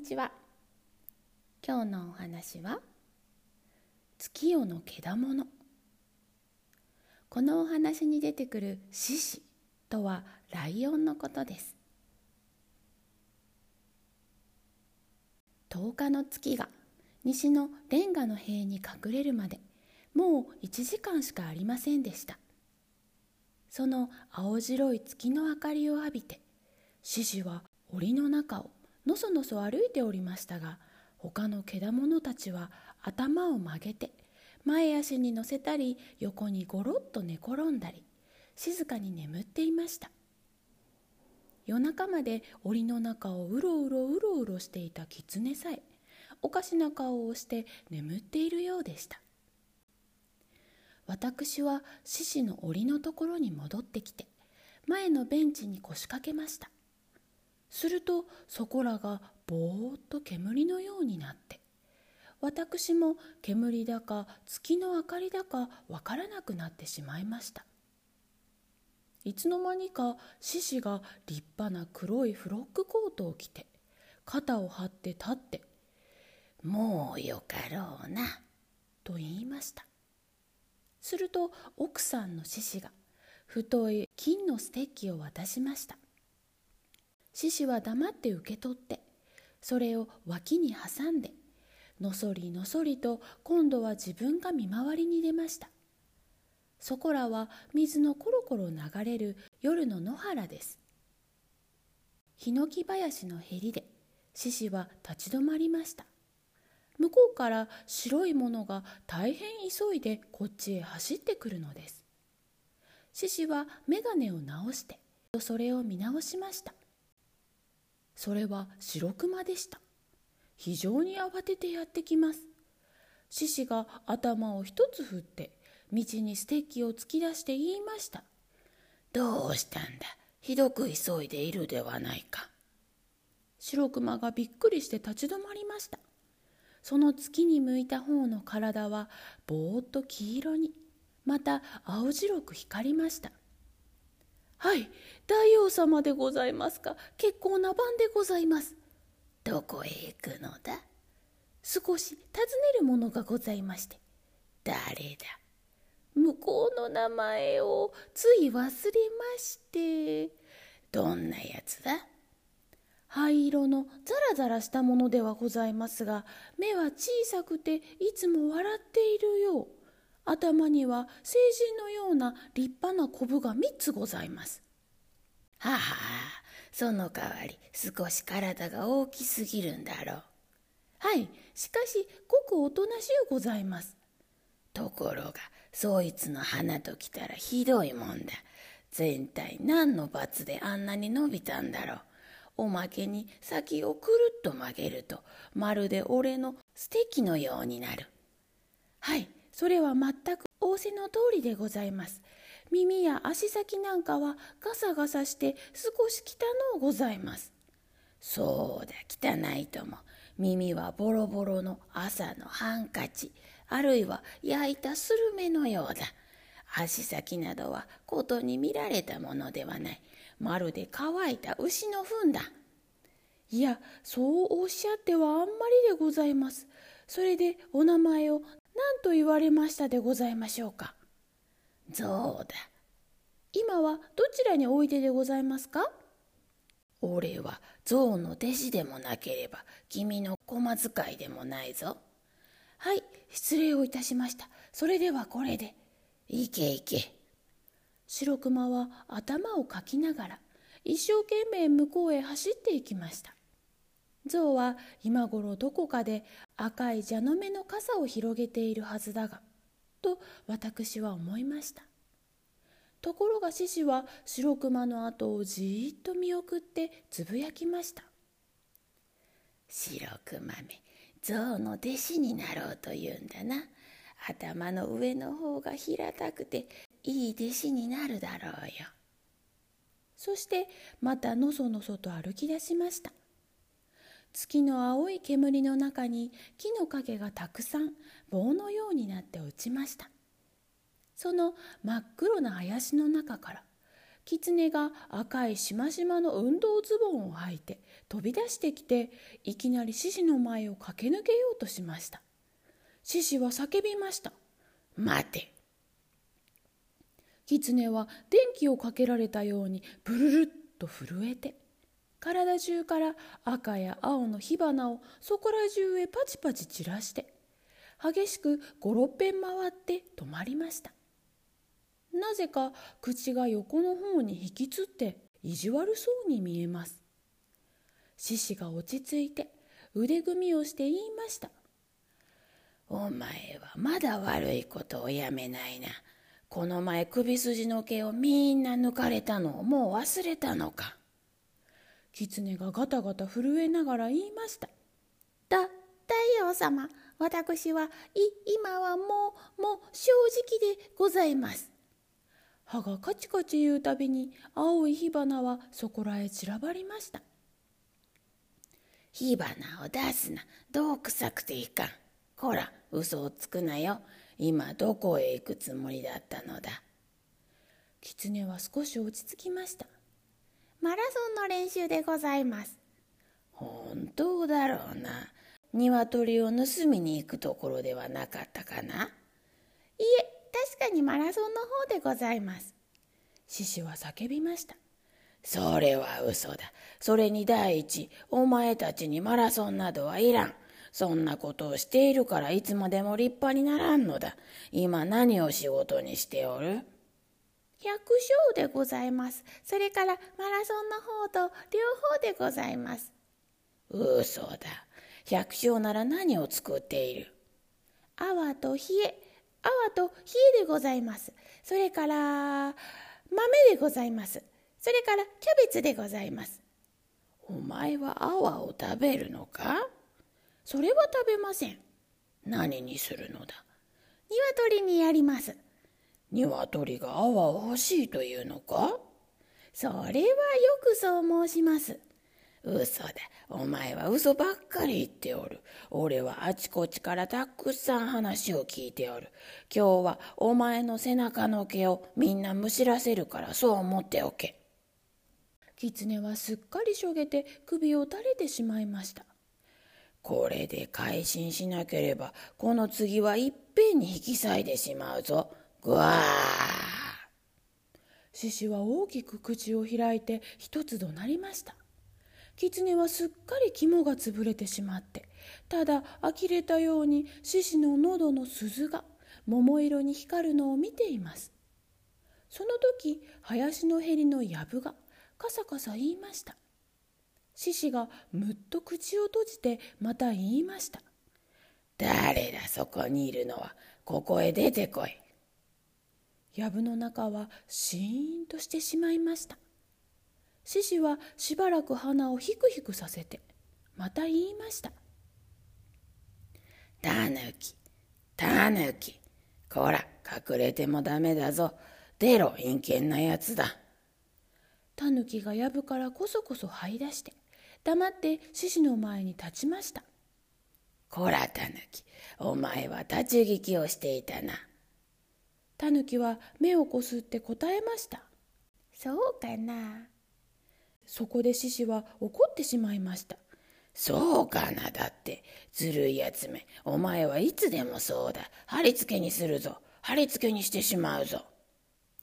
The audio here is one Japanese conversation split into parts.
ちは。今日のお話は月夜のけだもの。このお話に出てくる獅子とはライオンのことです。10日の月が西のレンガの塀に隠れるまでもう1時間しかありませんでした。その青白い月の明かりを浴びて獅子は檻の中をのそのそ歩いておりましたが他のけだものたちは頭を曲げて前足に乗せたり横にゴロッと寝転んだり静かに眠っていました。夜中まで檻の中をうろうろうろうろしていた狐さえおかしな顔をして眠っているようでした。私は獅子の檻のところに戻ってきて前のベンチに腰掛けました。するとそこらがぼーっと煙のようになって私も煙だか月の明かりだかわからなくなってしまいました。いつの間にか獅子が立派な黒いフロックコートを着て肩を張って立って「もうよかろうな」と言いました。すると奥さんの獅子が太い金のステッキを渡しました。獅子は黙って受け取ってそれを脇に挟んでのそりのそりと今度は自分が見回りに出ました。そこらは水のコロコロ流れる夜の野原です。ヒノキ林のへりで獅子は立ち止まりました。向こうから白いものが大変急いでこっちへ走ってくるのです。獅子は眼鏡を直してそれを見直しました。それは白熊でした。非常に慌ててやってきます。獅子が頭を一つ振って道にステッキを突き出して言いました。どうしたんだ？ひどく急いでいるではないか。白熊がびっくりして立ち止まりました。その月に向いた方の体はぼーっと黄色に。また青白く光りました。はい。大王様でございますか？結構な番でございます。どこへ行くのだ？少し尋ねるものがございまして。誰だ？向こうの名前をつい忘れまして。どんなやつだ？灰色のザラザラしたものではございますが目は小さくていつも笑っているよう。頭には成人のような立派なコブが3つございます。はあ、その代わり少し体が大きすぎるんだろう。はい、しかしごくおとなしゅうございます。ところがそいつの花ときたらひどいもんだ。全体何の罰であんなに伸びたんだろう。おまけに先をくるっと曲げるとまるで俺のステキのようになる。はい、それは全く仰せの通りでございます。耳や足先なんかはガサガサして少し汚うございます。そうだ、汚いとも。耳はボロボロの朝のハンカチ、あるいは焼いたスルメのようだ。足先などはことに見られたものではない。まるで乾いた牛の糞だ。いや、そうおっしゃってはあんまりでございます。それでお名前を何と言われましたでございましょうか？ゾウだ。今はどちらにおいででございますか？俺はゾウの弟子でもなければ君の駒使いでもないぞ。はい、失礼をいたしました。それではこれで。行け行け。白熊は頭をかきながら一生懸命向こうへ走っていきました。象は今頃どこかで赤い蛇の目の傘を広げているはずだがと私は思いました。ところが獅子は白熊の後をじーっと見送ってつぶやきました。白熊め象の弟子になろうというんだな。頭の上の方が平たくていい弟子になるだろうよ。そしてまたのそのそと歩き出しました。月の青い煙の中に木の影がたくさん棒のようになって落ちました。その真っ黒な林の中から狐が赤いしましまの運動ズボンを履いて飛び出してきていきなり獅子の前を駆け抜けようとしました。獅子は叫びました「待て!」狐は電気をかけられたようにブルルッと震えて体中から赤や青の火花をそこら中へパチパチ散らして激しく五六遍回って止まりましたなぜか口が横の方に引きつって意地悪そうに見えます獅子が落ち着いて腕組みをして言いました「お前はまだ悪いことをやめないな。この前首筋の毛をみんな抜かれたのをもう忘れたのか。狐がガタガタ震えながら言いました。だ、大王様、私は、い、今はもう、もう正直でございます。歯がカチカチ言うたびに青い火花はそこらへ散らばりました。火花を出すな。どう臭くていかん。こら、嘘をつくなよ。今どこへ行くつもりだったのだ。狐は少し落ち着きました。マラソンの練習でございます。本当だろうな。鶏を盗みに行くところではなかったかないえ、確かにマラソンの方でございます。獅子は叫びました。それは嘘だ。それに第一、お前たちにマラソンなどはいらん。そんなことをしているからいつまでも立派にならんのだ。今何を仕事にしておる？百姓でございます。それからマラソンの方と両方でございます。嘘だ。百姓なら何を作っている？泡と冷え、泡と冷えでございます。それから豆でございます。それからキャベツでございます。お前は泡を食べるのか？それは食べません。何にするのだ？鶏にやります。鶏が泡を欲しいというのか？それはよくそう申します。嘘だ。お前は嘘ばっかり言っておる。俺はあちこちからたくさん話を聞いておる。今日はお前の背中の毛をみんなむしらせるからそう思っておけ。狐はすっかりしょげて首を垂れてしまいました。これで改心しなければ、この次はいっぺんに引き裂いてしまうぞ。ぐわー。獅子は大きく口を開いて一つ怒鳴りました。狐はすっかり肝が潰れてしまって、ただ呆れたように獅子の喉の鈴が桃色に光るのを見ています。その時、林のへりの藪がカサカサ言いました。獅子がむっと口を閉じてまた言いました。誰だそこにいるのは。ここへ出てこい。藪の中はシーンとしてしまいました。獅子はしばらく鼻をひくひくさせて、また言いました。たぬき、たぬき。こら、隠れてもダメだぞ。出ろ、陰険なやつだ。たぬきが藪からこそこそ這い出して、黙って獅子の前に立ちました。こら、たぬき、お前は立ち聞きをしていたな。たぬきは目をこすって答えました。そうかな。そこで獅子は怒ってしまいました。そうかなだって、ずるいやつめ、お前はいつでもそうだ。貼り付けにするぞ。貼り付けにしてしまうぞ。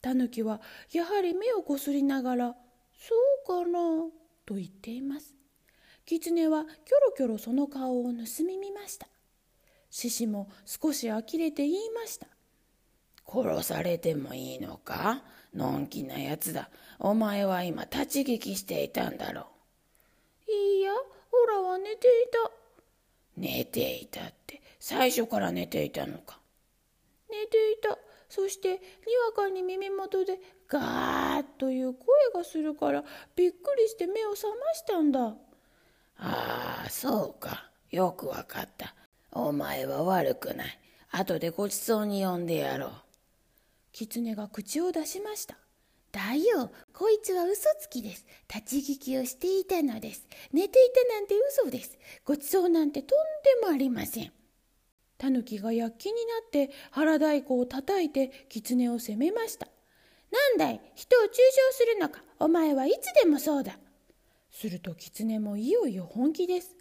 たぬきはやはり目をこすりながら、そうかな、と言っています。狐はキョロキョロその顔を盗み見ました。獅子も少し呆れて言いました。殺されてもいいのか？のんきなやつだ。お前は今立ち聞きしていたんだろう。いいや、オラは寝ていた。寝ていたって、最初から寝ていたのか？寝ていた。そして、にわかに耳元でガーッという声がするから、びっくりして目を覚ましたんだ。ああ、そうか。よくわかった。お前は悪くない。後でごちそうに呼んでやろう。狐が口を出しました。だよ、こいつは嘘つきです。立ち聞きをしていたのです。寝ていたなんて嘘です。ごちそうなんてとんでもありません。タヌキが躍起になって腹太鼓を叩いて狐を責めました。なんだい？人を中傷するのか？お前はいつでもそうだすると狐もいよいよ本気です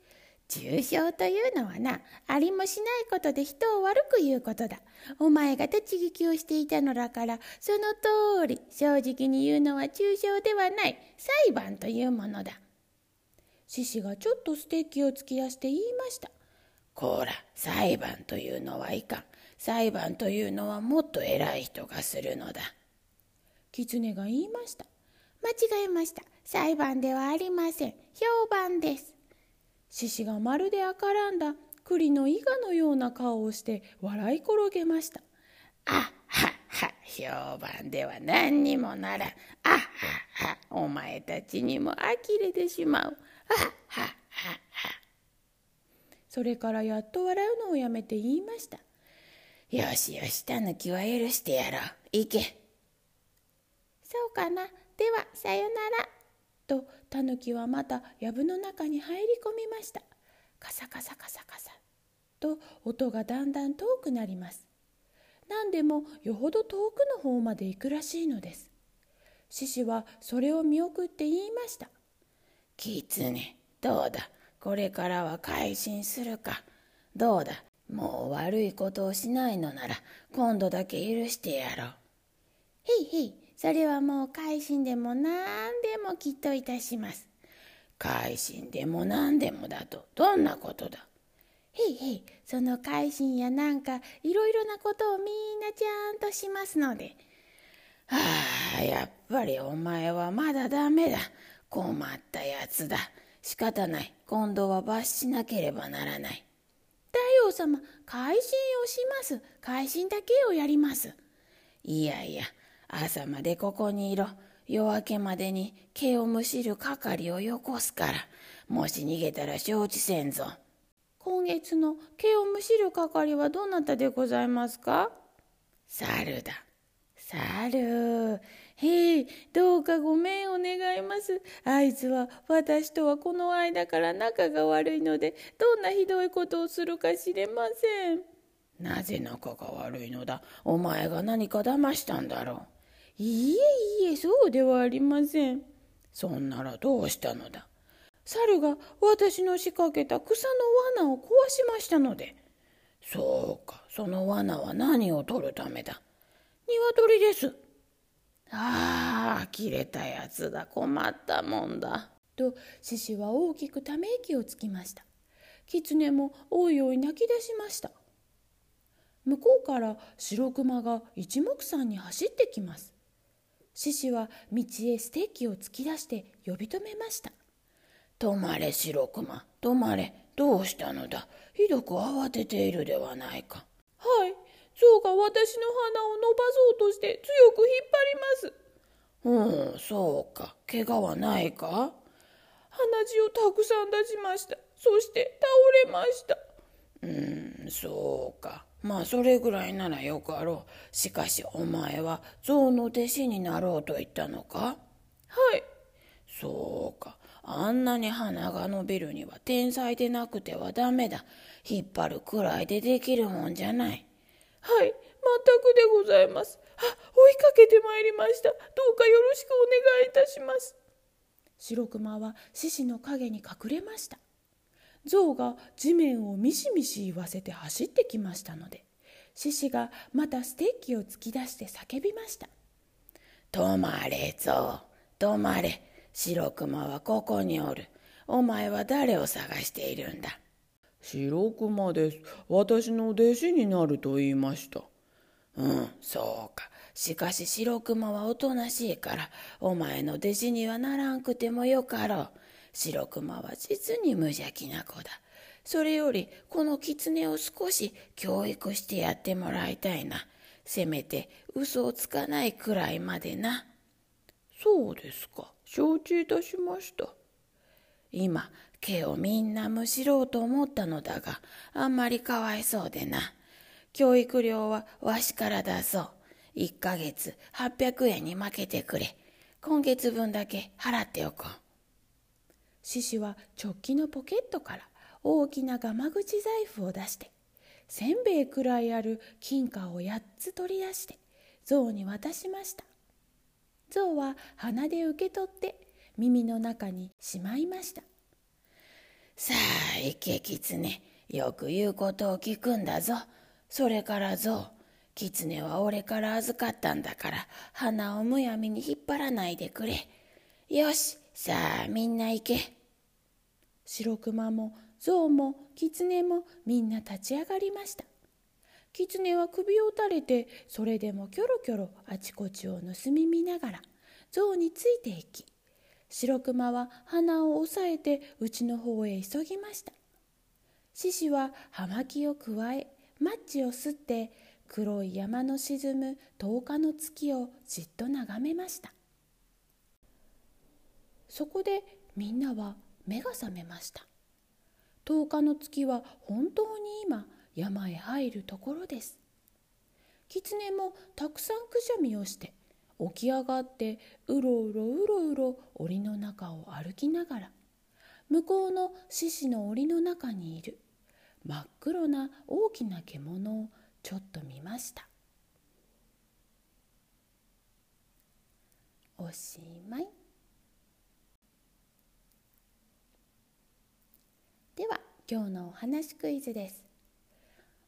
中傷というのはなありもしないことで人を悪く言うことだ。お前が立ち聞きをしていたのだからその通り正直に言うのは中傷ではない裁判というものだ。獅子がちょっとステーキを突き出して言いました。こら裁判というのはいかん。裁判というのはもっと偉い人がするのだ。狐が言いました。間違えました。裁判ではありません。評判です。獅子がまるで赤らんだ栗の伊賀のような顔をして笑い転げました。あはは評判では何にもならん。あははお前たちにも呆れてしまう。あははは。それからやっと笑うのをやめて言いました。よしよしたぬきは許してやろう。行け。そうかな。ではさよならとタヌキはまた藪の中に入り込みました。カサカサカサカサ。と音がだんだん遠くなります。何でもよほど遠くの方まで行くらしいのです。獅子はそれを見送って言いました「キツネどうだ？これからは改心するか？どうだ？もう悪いことをしないのなら今度だけ許してやろう」へいへい。それはもう改心でも何でもきっといたします。改心でも何でもだとどんなことだ？へいへい、その改心やなんかいろいろなことをみんなちゃんとしますので。はあ、やっぱりお前はまだダメだ。困ったやつだ。仕方ない。今度は罰しなければならない。大王様、改心をします。改心だけをやります。いやいや、朝までここにいろ。夜明けまでに毛をむしる係をよこすから。もし逃げたら承知せんぞ。今月の毛をむしる係はどなたでございますか？猿だ。猿。へえ、どうかごめんを願います。あいつは私とはこの間から仲が悪いので、どんなひどいことをするか知れません。なぜ仲が悪いのだ？お前が何か騙したんだろう。いいえいいえ、そうではありません。そんならどうしたのだ猿が私の仕掛けた草の罠を壊しましたので。そうか、その罠は何を取るためだ鶏です。ああ、切れたやつだ。困ったもんだ。と、獅子は大きくため息をつきました。狐もおいおい泣き出しました。向こうから白熊が一目散に走ってきます。獅子は道へステーキを突き出して呼び止めました。止まれ白熊、止まれ。どうしたのだひどく慌てているではないか。はい、象が私の鼻を伸ばそうとして強く引っ張ります。うん、そうか。怪我はないか？鼻血をたくさん出しました。そして倒れました。うん、そうか。まあそれぐらいならよくあろう。しかしお前は象の弟子になろうと言ったのか？はい。そうか。あんなに鼻が伸びるには天才でなくてはダメだ。引っ張るくらいでできるもんじゃない。はい、全くでございます。あ、追いかけてまいりました。どうかよろしくお願いいたします。白熊は獅子の影に隠れました。象が地面をミシミシ言わせて走ってきましたので獅子がまたステーキを突き出して叫びました「止まれ象止まれ。白熊はここにおる。お前は誰を探しているんだ」白熊です。私の弟子になると言いましたうんそうか。しかし白熊はおとなしいからお前の弟子にはならんくてもよかろう白熊は実に無邪気な子だ。それよりこの狐を少し教育してやってもらいたいな。せめて嘘をつかないくらいまでな。そうですか。承知いたしました。今、毛をみんなむしろうと思ったのだが、あんまりかわいそうでな。教育料はわしから出そう。1ヶ月800円に負けてくれ。今月分だけ払っておこう。獅子は直帰のポケットから大きなガマ口財布を出してせんべいくらいある金貨を8つ取り出して象に渡しました。象は鼻で受け取って耳の中にしまいました。さあ行け狐よく言うことを聞くんだぞ。それからぞ狐は俺から預かったんだから鼻をむやみに引っ張らないでくれ。よしさあみんな行け。白熊も象も狐もみんな立ち上がりました。狐は首を垂れてそれでもキョロキョロあちこちを盗み見ながら象についていき白熊は鼻を押さえて家の方へ急ぎました。獅子は葉巻をくわえマッチを吸って黒い山の沈む十日の月をじっと眺めました。そこでみんなは目が覚めました。十日の月は本当に今山へ入るところです。狐もたくさんくしゃみをして起き上がってうろうろうろうろ檻の中を歩きながら向こうの獅子の檻の中にいる真っ黒な大きな獣をちょっと見ました。おしまいでは今日のお話クイズです。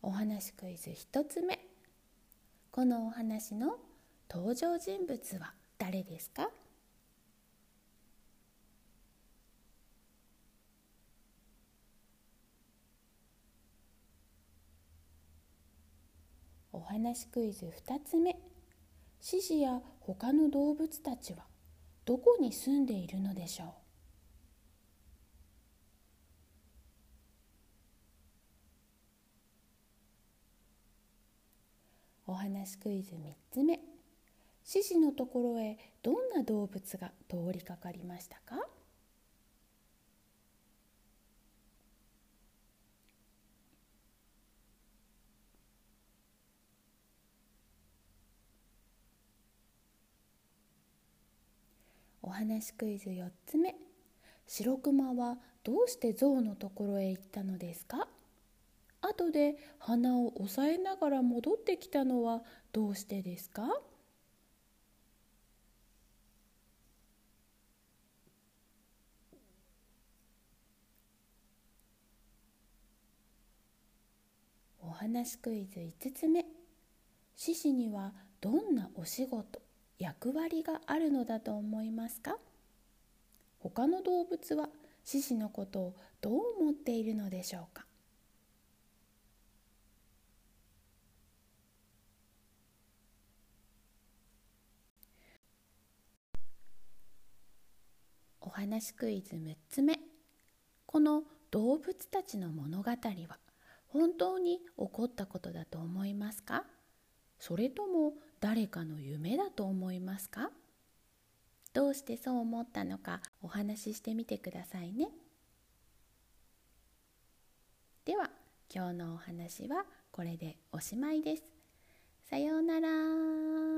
お話クイズ1つ目。このお話の登場人物は誰ですか？お話クイズ2つ目。獅子や他の動物たちはどこに住んでいるのでしょう？お話クイズ3つ目。獅子のところへどんな動物が通りかかりましたか？お話クイズ4つ目。白熊はどうして象のところへ行ったのですか？後で鼻を押さえながら戻ってきたのはどうしてですか？お話クイズ5つ目。獅子にはどんなお仕事役割があるのだと思いますか？他の動物は獅子のことをどう思っているのでしょうかお話クイズ6つ目。この動物たちの物語は本当に起こったことだと思いますか？それとも誰かの夢だと思いますか？どうしてそう思ったのかお話ししてみてくださいね。では今日のお話はこれでおしまいです。さようなら。